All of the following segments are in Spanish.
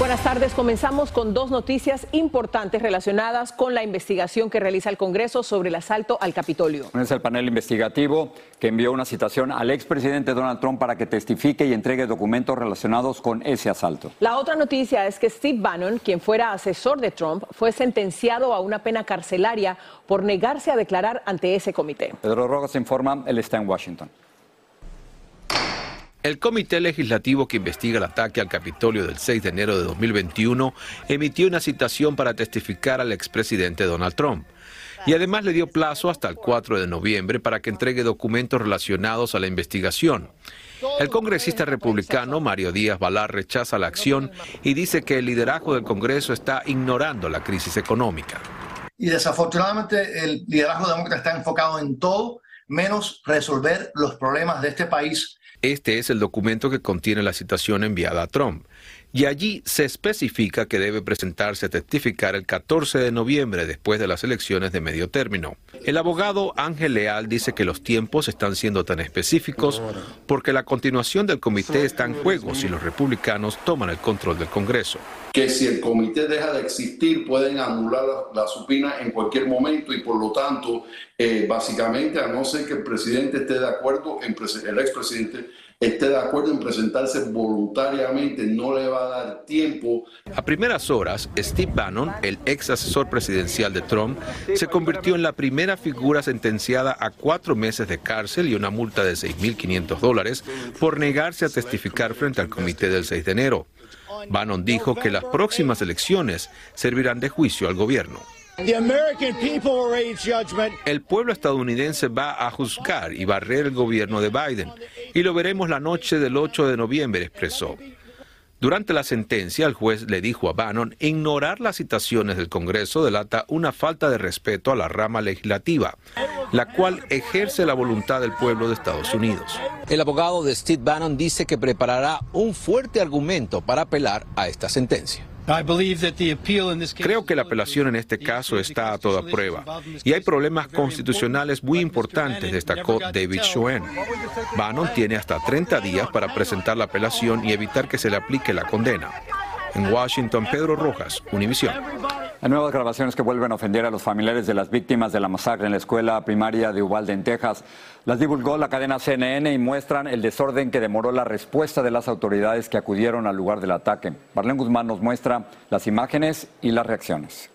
Buenas tardes. Comenzamos con dos noticias importantes relacionadas con la investigación que realiza el Congreso sobre el asalto al Capitolio. Es el panel investigativo que envió una citación al expresidente Donald Trump para que testifique y entregue documentos relacionados con ese asalto. La otra noticia es que Steve Bannon, quien fuera asesor de Trump, fue sentenciado a una pena carcelaria por negarse a declarar ante ese comité. Pedro Rojas informa, él está en Washington. El Comité Legislativo que investiga el ataque al Capitolio del 6 de enero de 2021 emitió una citación para testificar al expresidente Donald Trump y además le dio plazo hasta el 4 de noviembre para que entregue documentos relacionados a la investigación. El congresista republicano Mario Díaz Balar rechaza la acción y dice que el liderazgo del Congreso está ignorando la crisis económica. Y desafortunadamente el liderazgo demócrata está enfocado en todo menos resolver los problemas de este país este es el documento que contiene la citación enviada a Trump. Y allí se especifica que debe presentarse a testificar el 14 de noviembre después de las elecciones de medio término. El abogado Ángel Leal dice que los tiempos están siendo tan específicos porque la continuación del comité está en juego si los republicanos toman el control del Congreso que si el comité deja de existir pueden anular la, supina en cualquier momento y por lo tanto, eh, básicamente, a no ser que el presidente esté de acuerdo, el expresidente esté de acuerdo en presentarse voluntariamente, no le va a dar tiempo. A primeras horas, Steve Bannon, el ex asesor presidencial de Trump, se convirtió en la primera figura sentenciada a cuatro meses de cárcel y una multa de 6.500 dólares por negarse a testificar frente al comité del 6 de enero. Bannon dijo que las próximas elecciones servirán de juicio al gobierno. El pueblo estadounidense va a juzgar y barrer el gobierno de Biden y lo veremos la noche del 8 de noviembre, expresó. Durante la sentencia, el juez le dijo a Bannon, ignorar las citaciones del Congreso delata una falta de respeto a la rama legislativa, la cual ejerce la voluntad del pueblo de Estados Unidos. El abogado de Steve Bannon dice que preparará un fuerte argumento para apelar a esta sentencia. Creo que la apelación en este caso está a toda prueba y hay problemas constitucionales muy importantes, destacó David Schoen. Bannon tiene hasta 30 días para presentar la apelación y evitar que se le aplique la condena. En Washington, Pedro Rojas, Univisión. Hay nuevas grabaciones que vuelven a ofender a los familiares de las víctimas de la masacre en la escuela primaria de Uvalde, en Texas. Las divulgó la cadena CNN y muestran el desorden que demoró la respuesta de las autoridades que acudieron al lugar del ataque. Marlene Guzmán nos muestra las imágenes y las reacciones.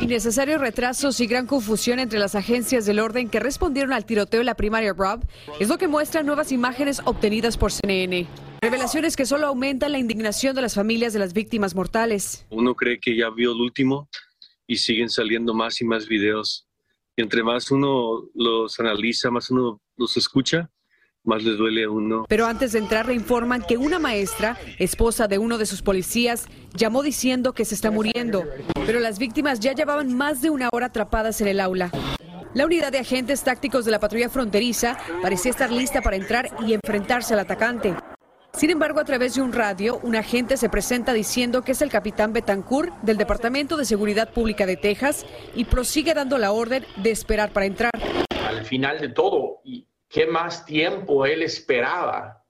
Innecesarios retrasos y gran confusión entre las agencias del orden que respondieron al tiroteo en la primaria Rob es lo que muestran nuevas imágenes obtenidas por CNN. Revelaciones que solo aumentan la indignación de las familias de las víctimas mortales. Uno cree que ya vio el último y siguen saliendo más y más videos. Y entre más uno los analiza, más uno los escucha, más les duele a uno. Pero antes de entrar le informan que una maestra, esposa de uno de sus policías, llamó diciendo que se está muriendo. Pero las víctimas ya llevaban más de una hora atrapadas en el aula. La unidad de agentes tácticos de la patrulla fronteriza parecía estar lista para entrar y enfrentarse al atacante. Sin embargo, a través de un radio, un agente se presenta diciendo que es el capitán Betancourt del Departamento de Seguridad Pública de Texas y prosigue dando la orden de esperar para entrar. Al final de todo, ¿qué más tiempo él esperaba?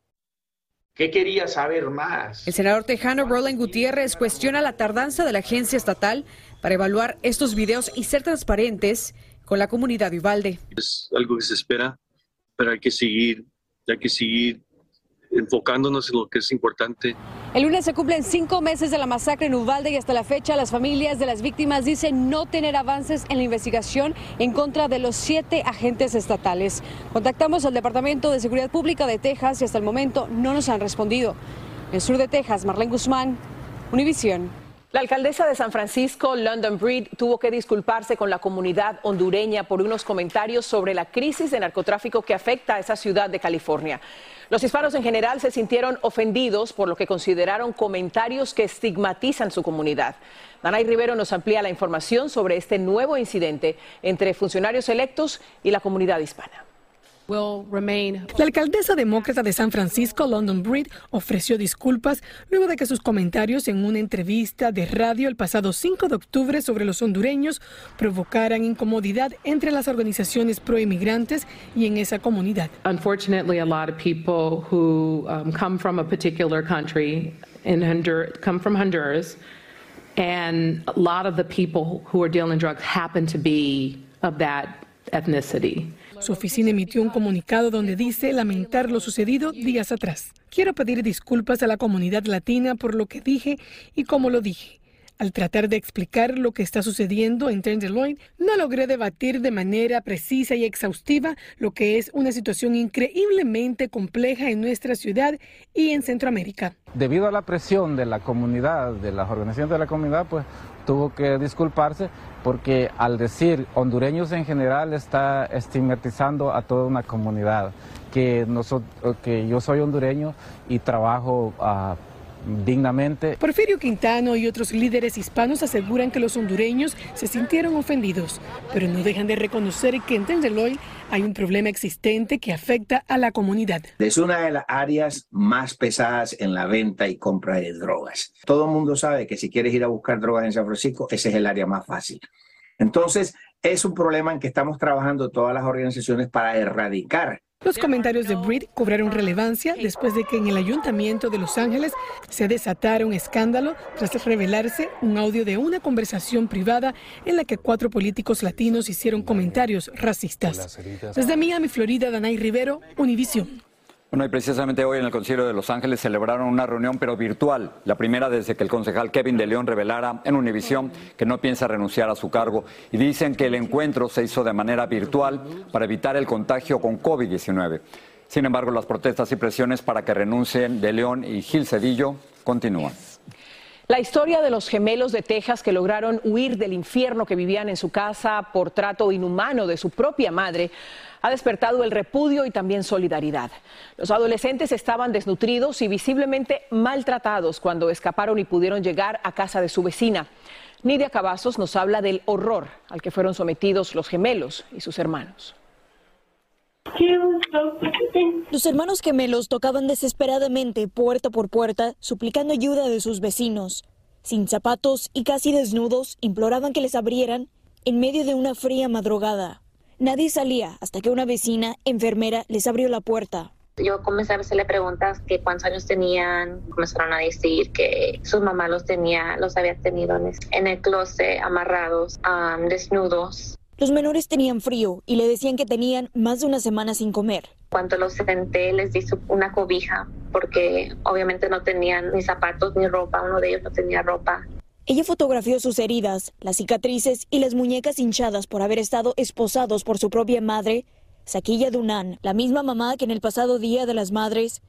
¿Qué quería saber más? El senador tejano Roland Gutiérrez cuestiona la tardanza de la agencia estatal para evaluar estos videos y ser transparentes con la comunidad de Uvalde. Es algo que se espera, pero hay que seguir, hay que seguir enfocándonos en lo que es importante. El lunes se cumplen cinco meses de la masacre en Uvalde y hasta la fecha las familias de las víctimas dicen no tener avances en la investigación en contra de los siete agentes estatales. Contactamos al Departamento de Seguridad Pública de Texas y hasta el momento no nos han respondido. En el sur de Texas, Marlene Guzmán, Univisión. La alcaldesa de San Francisco, London Breed, tuvo que disculparse con la comunidad hondureña por unos comentarios sobre la crisis de narcotráfico que afecta a esa ciudad de California. Los hispanos en general se sintieron ofendidos por lo que consideraron comentarios que estigmatizan su comunidad. Danay Rivero nos amplía la información sobre este nuevo incidente entre funcionarios electos y la comunidad hispana. La alcaldesa demócrata de San Francisco, London Breed, ofreció disculpas luego de que sus comentarios en una entrevista de radio el pasado 5 de octubre sobre los hondureños provocaran incomodidad entre las organizaciones pro-inmigrantes y en esa comunidad. Unfortunately, a lot of people who um, come from a particular country in Honduras come from Honduras, and a lot of the people who are dealing drugs happen to be of that ethnicity. Su oficina emitió un comunicado donde dice lamentar lo sucedido días atrás. Quiero pedir disculpas a la comunidad latina por lo que dije y cómo lo dije. Al tratar de explicar lo que está sucediendo en Tenderloin, no logré debatir de manera precisa y exhaustiva lo que es una situación increíblemente compleja en nuestra ciudad y en Centroamérica. Debido a la presión de la comunidad, de las organizaciones de la comunidad, pues tuvo que disculparse porque al decir hondureños en general está estigmatizando a toda una comunidad, que, nosotros, que yo soy hondureño y trabajo uh, dignamente. Porfirio Quintano y otros líderes hispanos aseguran que los hondureños se sintieron ofendidos, pero no dejan de reconocer que en Tenderloin hay un problema existente que afecta a la comunidad. Es una de las áreas más pesadas en la venta y compra de drogas. Todo el mundo sabe que si quieres ir a buscar drogas en San Francisco, ese es el área más fácil. Entonces, es un problema en que estamos trabajando todas las organizaciones para erradicar. Los comentarios de Breed cobraron relevancia después de que en el ayuntamiento de Los Ángeles se desatara un escándalo tras revelarse un audio de una conversación privada en la que cuatro políticos latinos hicieron comentarios racistas. Desde Miami, Florida, Danay Rivero, Univision. Bueno, y precisamente hoy en el Concilio de Los Ángeles celebraron una reunión, pero virtual, la primera desde que el concejal Kevin de León revelara en Univisión que no piensa renunciar a su cargo. Y dicen que el encuentro se hizo de manera virtual para evitar el contagio con COVID-19. Sin embargo, las protestas y presiones para que renuncien de León y Gil Cedillo continúan. La historia de los gemelos de Texas que lograron huir del infierno que vivían en su casa por trato inhumano de su propia madre ha despertado el repudio y también solidaridad. Los adolescentes estaban desnutridos y visiblemente maltratados cuando escaparon y pudieron llegar a casa de su vecina. Nidia Cavazos nos habla del horror al que fueron sometidos los gemelos y sus hermanos. Los hermanos gemelos tocaban desesperadamente puerta por puerta, suplicando ayuda de sus vecinos. Sin zapatos y casi desnudos, imploraban que les abrieran en medio de una fría madrugada. Nadie salía hasta que una vecina, enfermera, les abrió la puerta. Yo comencé a hacerle preguntas que cuántos años tenían, comenzaron a decir que su mamá los tenía, los había tenido en el closet, amarrados, desnudos. Los menores tenían frío y le decían que tenían más de una semana sin comer. Cuando los senté les di una cobija porque obviamente no tenían ni zapatos ni ropa, uno de ellos no tenía ropa. Ella fotografió sus heridas, las cicatrices y las muñecas hinchadas por haber estado esposados por su propia madre, Saquilla Dunan, la misma mamá que en el pasado Día de las Madres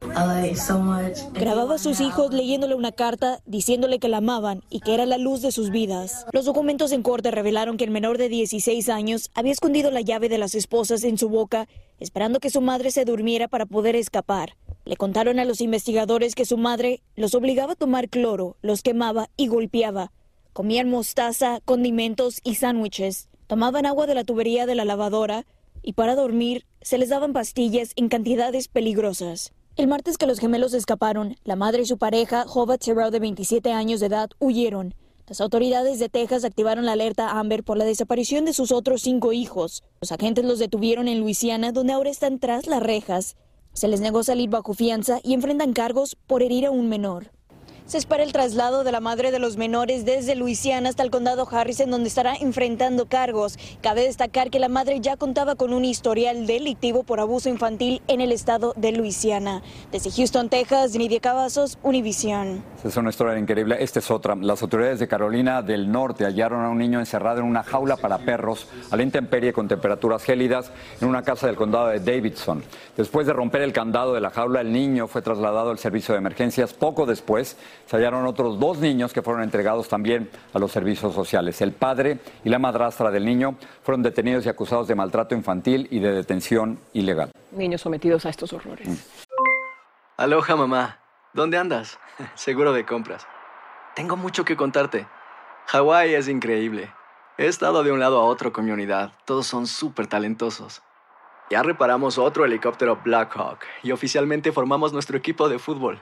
grababa a sus hijos leyéndole una carta diciéndole que la amaban y que era la luz de sus vidas. Los documentos en corte revelaron que el menor de 16 años había escondido la llave de las esposas en su boca, esperando que su madre se durmiera para poder escapar. Le contaron a los investigadores que su madre los obligaba a tomar cloro, los quemaba y golpeaba. Comían mostaza, condimentos y sándwiches. Tomaban agua de la tubería de la lavadora y para dormir se les daban pastillas en cantidades peligrosas. El martes que los gemelos escaparon, la madre y su pareja, Hobart Terrell, de 27 años de edad, huyeron. Las autoridades de Texas activaron la alerta Amber por la desaparición de sus otros cinco hijos. Los agentes los detuvieron en Luisiana, donde ahora están tras las rejas. Se les negó salir bajo fianza y enfrentan cargos por herir a un menor. Se espera el traslado de la madre de los menores desde Luisiana hasta el condado Harris, en donde estará enfrentando cargos. Cabe destacar que la madre ya contaba con un historial delictivo por abuso infantil en el estado de Luisiana. Desde Houston, Texas, Nidia Cavazos, Univisión. Es una historia increíble. Esta es otra. Las autoridades de Carolina del Norte hallaron a un niño encerrado en una jaula para perros a la intemperie con temperaturas gélidas en una casa del condado de Davidson. Después de romper el candado de la jaula, el niño fue trasladado al servicio de emergencias. Poco después, se hallaron otros dos niños que fueron entregados también a los servicios sociales. El padre y la madrastra del niño fueron detenidos y acusados de maltrato infantil y de detención ilegal. Niños sometidos a estos horrores. Mm. Aloha, mamá. ¿Dónde andas? Seguro de compras. Tengo mucho que contarte. Hawái es increíble. He estado de un lado a otro con mi unidad. Todos son súper talentosos. Ya reparamos otro helicóptero Blackhawk y oficialmente formamos nuestro equipo de fútbol.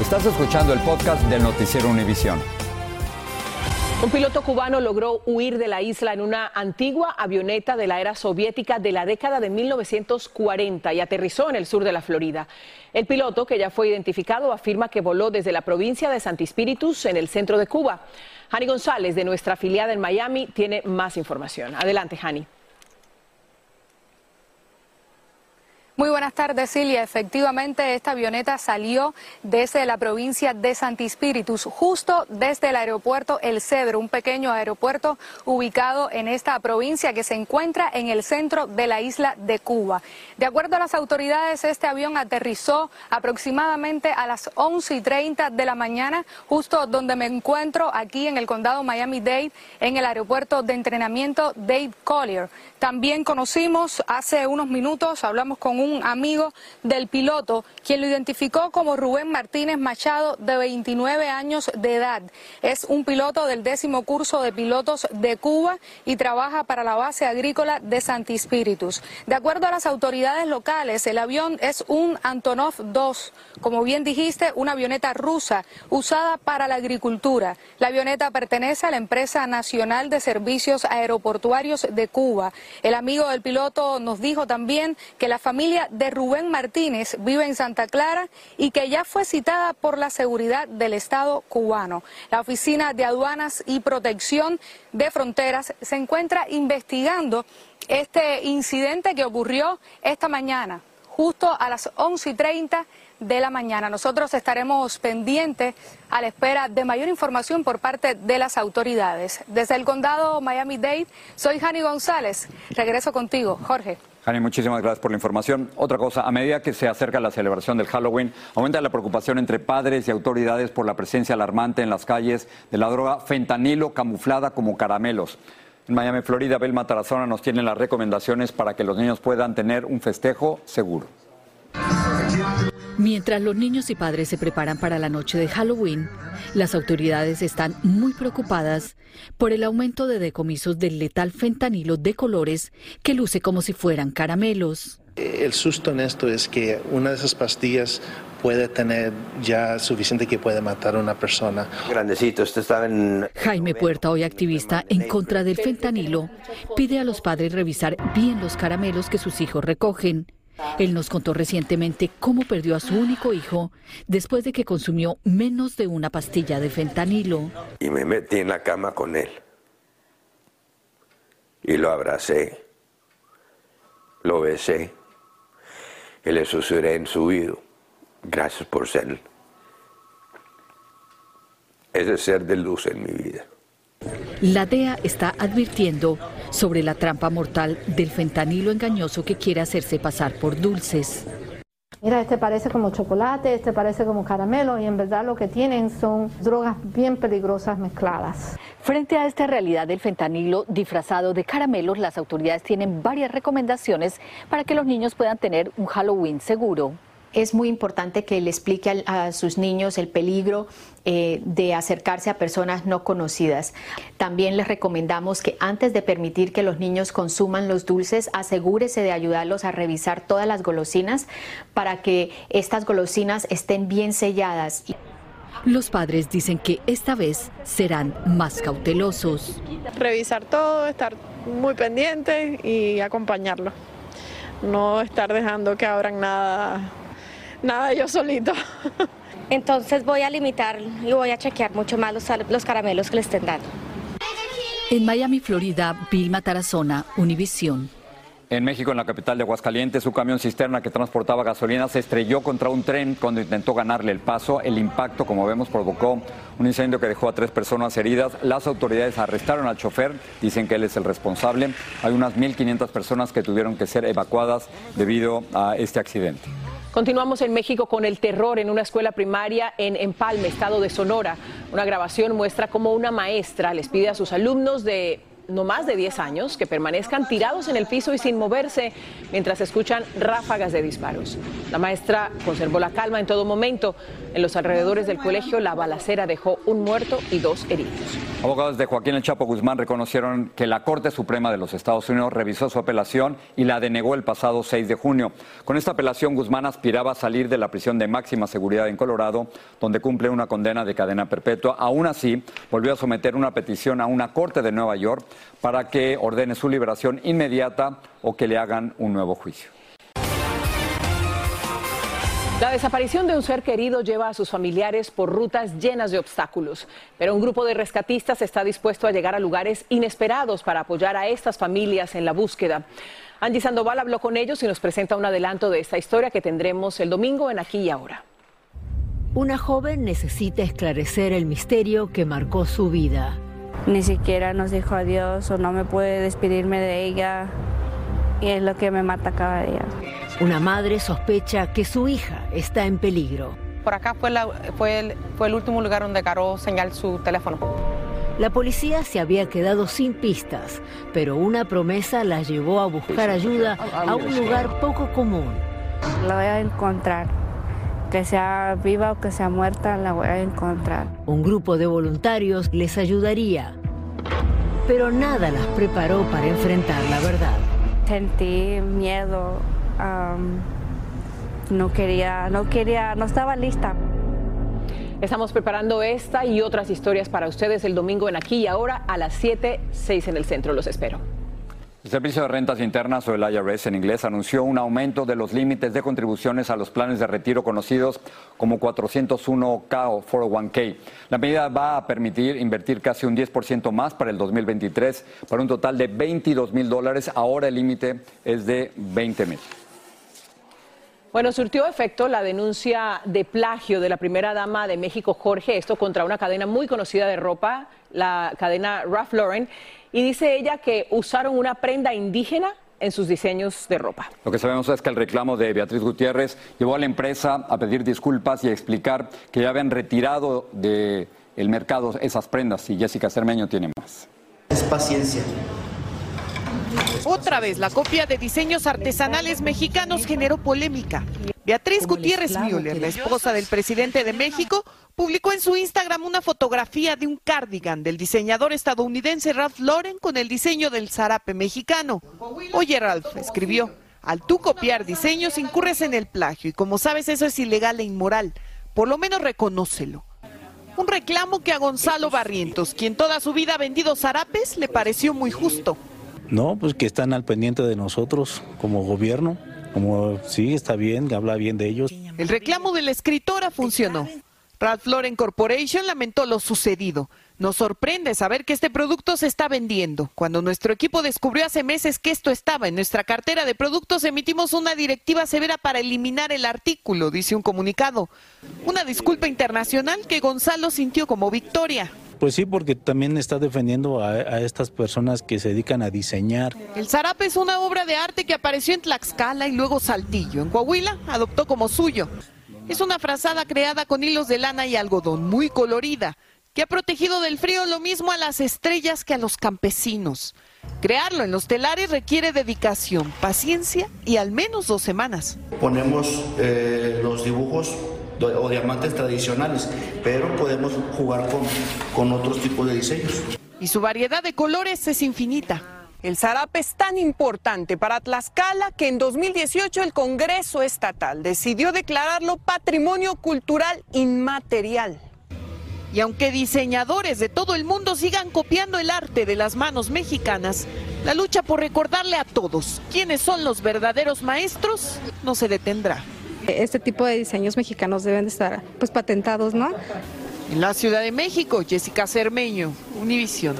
Estás escuchando el podcast del noticiero Univisión. Un piloto cubano logró huir de la isla en una antigua avioneta de la era soviética de la década de 1940 y aterrizó en el sur de la Florida. El piloto, que ya fue identificado, afirma que voló desde la provincia de Santi Spiritus en el centro de Cuba. Hani González, de nuestra afiliada en Miami, tiene más información. Adelante, Hani. Muy buenas tardes, Silvia. Efectivamente, esta avioneta salió desde la provincia de Santi Spiritus, justo desde el aeropuerto El Cedro, un pequeño aeropuerto ubicado en esta provincia que se encuentra en el centro de la isla de Cuba. De acuerdo a las autoridades, este avión aterrizó aproximadamente a las 11 y 30 de la mañana, justo donde me encuentro aquí en el condado Miami-Dade, en el aeropuerto de entrenamiento Dade Collier. También conocimos hace unos minutos, hablamos con un amigo del piloto, quien lo identificó como Rubén Martínez Machado, de 29 años de edad. Es un piloto del décimo curso de pilotos de Cuba y trabaja para la base agrícola de Santi Spiritus. De acuerdo a las autoridades locales, el avión es un Antonov 2, como bien dijiste, una avioneta rusa usada para la agricultura. La avioneta pertenece a la empresa nacional de servicios aeroportuarios de Cuba. El amigo del piloto nos dijo también que la familia de Rubén Martínez vive en Santa Clara y que ya fue citada por la seguridad del Estado cubano. La Oficina de Aduanas y Protección de Fronteras se encuentra investigando este incidente que ocurrió esta mañana, justo a las 11 y 30 de la mañana. Nosotros estaremos pendientes a la espera de mayor información por parte de las autoridades. Desde el condado Miami-Dade, soy Jani González. Regreso contigo, Jorge. Jani, muchísimas gracias por la información. Otra cosa, a medida que se acerca la celebración del Halloween, aumenta la preocupación entre padres y autoridades por la presencia alarmante en las calles de la droga fentanilo camuflada como caramelos. En Miami, Florida, Belma Tarazona nos tiene las recomendaciones para que los niños puedan tener un festejo seguro. Mientras los niños y padres se preparan para la noche de Halloween, las autoridades están muy preocupadas por el aumento de decomisos del letal fentanilo de colores que luce como si fueran caramelos. El susto en esto es que una de esas pastillas puede tener ya suficiente que puede matar a una persona. Grandecito, usted estaba en... Jaime Puerta, hoy activista en contra del fentanilo, pide a los padres revisar bien los caramelos que sus hijos recogen él nos contó recientemente cómo perdió a su único hijo después de que consumió menos de una pastilla de fentanilo. Y me metí en la cama con él. Y lo abracé. Lo besé. Y le susurré en su oído. Gracias por ser ese ser de luz en mi vida. La DEA está advirtiendo sobre la trampa mortal del fentanilo engañoso que quiere hacerse pasar por dulces. Mira, este parece como chocolate, este parece como caramelo y en verdad lo que tienen son drogas bien peligrosas mezcladas. Frente a esta realidad del fentanilo disfrazado de caramelos, las autoridades tienen varias recomendaciones para que los niños puedan tener un Halloween seguro es muy importante que le explique a, sus niños el peligro eh, de acercarse a personas no conocidas. También les recomendamos que antes de permitir que los niños consuman los dulces, asegúrese de ayudarlos a revisar todas las golosinas para que estas golosinas estén bien selladas. Los padres dicen que esta vez serán más cautelosos. Revisar todo, estar muy pendiente y acompañarlo. No estar dejando que abran nada nada yo solito. Entonces voy a limitar y voy a chequear mucho más los, los caramelos que le estén dando. En Miami, Florida, Vilma Tarazona, Univisión. En México, en la capital de Aguascalientes, su camión cisterna que transportaba gasolina se estrelló contra un tren cuando intentó ganarle el paso. El impacto, como vemos, provocó un incendio que dejó a tres personas heridas. Las autoridades arrestaron al chofer, dicen que él es el responsable. Hay unas 1.500 personas que tuvieron que ser evacuadas debido a este accidente. Continuamos en México con el terror en una escuela primaria en Empalme, estado de Sonora. Una grabación muestra cómo una maestra les pide a sus alumnos de no más de 10 años que permanezcan tirados en el piso y sin moverse mientras escuchan ráfagas de disparos. La maestra conservó la calma en todo momento. En los alrededores del colegio la balacera dejó un muerto y dos heridos. Abogados de Joaquín El Chapo Guzmán reconocieron que la Corte Suprema de los Estados Unidos revisó su apelación y la denegó el pasado 6 de junio. Con esta apelación Guzmán aspiraba a salir de la prisión de máxima seguridad en Colorado, donde cumple una condena de cadena perpetua. Aún así, volvió a someter una petición a una Corte de Nueva York para que ordene su liberación inmediata o que le hagan un nuevo juicio. La desaparición de un ser querido lleva a sus familiares por rutas llenas de obstáculos, pero un grupo de rescatistas está dispuesto a llegar a lugares inesperados para apoyar a estas familias en la búsqueda. Angie Sandoval habló con ellos y nos presenta un adelanto de esta historia que tendremos el domingo en Aquí y Ahora. Una joven necesita esclarecer el misterio que marcó su vida ni siquiera nos dijo adiós o no me puede despedirme de ella y es lo que me mata cada día. Una madre sospecha que su hija está en peligro. Por acá fue, fue, el, fue el último lugar donde Caro señal su teléfono. La policía se había quedado sin pistas, pero una promesa la llevó a buscar ayuda a un lugar poco común. La voy a encontrar. Que sea viva o que sea muerta, la voy a encontrar. Un grupo de voluntarios les ayudaría, pero nada las preparó para enfrentar la verdad. Sentí miedo, no quería, no quería, no estaba lista. Estamos preparando esta y otras historias para ustedes el domingo en Aquí y Ahora a las 7, 6 en el centro. Los espero. El Servicio de Rentas Internas o el IRS en inglés anunció un aumento de los límites de contribuciones a los planes de retiro conocidos como 401k o 401k. La medida va a permitir invertir casi un 10% más para el 2023 para un total de 22 mil dólares. Ahora el límite es de 20 mil. Bueno, surtió efecto la denuncia de plagio de la primera dama de México, Jorge, esto contra una cadena muy conocida de ropa, la cadena Ralph Lauren y dice ella que usaron una prenda indígena en sus diseños de ropa. Lo que sabemos es que el reclamo de Beatriz Gutiérrez llevó a la empresa a pedir disculpas y a explicar que ya habían retirado del mercado esas prendas y Jessica Cermeño tiene más. Es paciencia. Otra vez, la copia de diseños artesanales mexicanos generó polémica. Beatriz Gutiérrez Müller, la esposa del presidente de México, publicó en su Instagram una fotografía de un cardigan del diseñador estadounidense Ralph Lauren con el diseño del zarape mexicano. Oye, Ralph, escribió, al tú copiar diseños incurres en el plagio y como sabes eso es ilegal e inmoral. Por lo menos reconócelo. Un reclamo que a Gonzalo Barrientos, quien toda su vida ha vendido zarapes, le pareció muy justo. No, pues que están al pendiente de nosotros como gobierno, como sí, está bien, habla bien de ellos. El reclamo de la escritora funcionó. Ralph Lauren Corporation lamentó lo sucedido. Nos sorprende saber que este producto se está vendiendo. Cuando nuestro equipo descubrió hace meses que esto estaba en nuestra cartera de productos, emitimos una directiva severa para eliminar el artículo, dice un comunicado. Una disculpa internacional que Gonzalo sintió como victoria. Pues sí, porque también está defendiendo a, a, estas personas que se dedican a diseñar. El zarape es una obra de arte que apareció en Tlaxcala y luego Saltillo. En Coahuila adoptó como suyo. Es una frazada creada con hilos de lana y algodón, muy colorida que ha protegido del frío lo mismo a las estrellas que a los campesinos. Crearlo en los telares requiere dedicación, paciencia y al menos dos semanas. Ponemos eh, los dibujos o diamantes tradicionales, pero podemos jugar con, con otros tipos de diseños. Y su variedad de colores es infinita. El zarape es tan importante para Tlaxcala que en 2018 el Congreso Estatal decidió declararlo Patrimonio Cultural Inmaterial. Y aunque diseñadores de todo el mundo sigan copiando el arte de las manos mexicanas, la lucha por recordarle a todos quiénes son los verdaderos maestros no se detendrá. Este tipo de diseños mexicanos deben de estar pues patentados, ¿no? En la Ciudad de México, Jessica Cermeño, Univisión.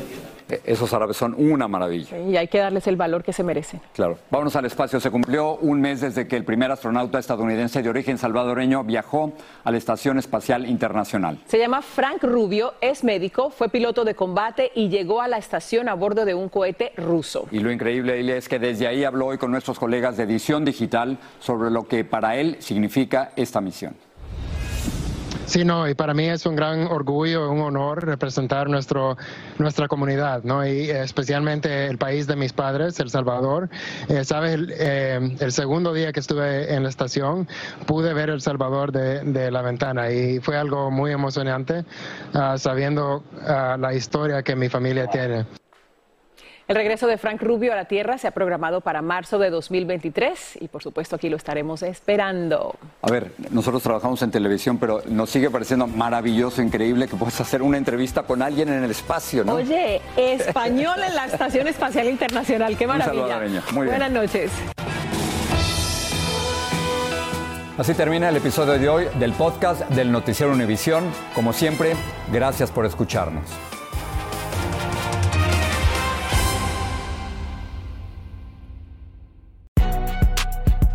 Esos árabes son una maravilla. Y hay que darles el valor que se merecen. Claro. Vámonos al espacio. Se cumplió un mes desde que el primer astronauta estadounidense de origen salvadoreño viajó a la Estación Espacial Internacional. Se llama Frank Rubio, es médico, fue piloto de combate y llegó a la estación a bordo de un cohete ruso. Y lo increíble, es que desde ahí habló hoy con nuestros colegas de edición digital sobre lo que para él significa esta misión. Sí, no, y para mí es un gran orgullo, un honor representar nuestro, nuestra comunidad, ¿no? Y especialmente el país de mis padres, El Salvador. Eh, Sabes, el, eh, el, segundo día que estuve en la estación, pude ver El Salvador de, la ventana y fue algo muy emocionante, uh, sabiendo uh, la historia que mi familia tiene. El regreso de Frank Rubio a la Tierra se ha programado para marzo de 2023 y por supuesto aquí lo estaremos esperando. A ver, nosotros trabajamos en televisión, pero nos sigue pareciendo maravilloso, increíble que puedas hacer una entrevista con alguien en el espacio, ¿no? Oye, español en la Estación Espacial Internacional, qué maravilla. Muy bien. Buenas noches. Así termina el episodio de hoy del podcast del Noticiero Univisión. Como siempre, gracias por escucharnos.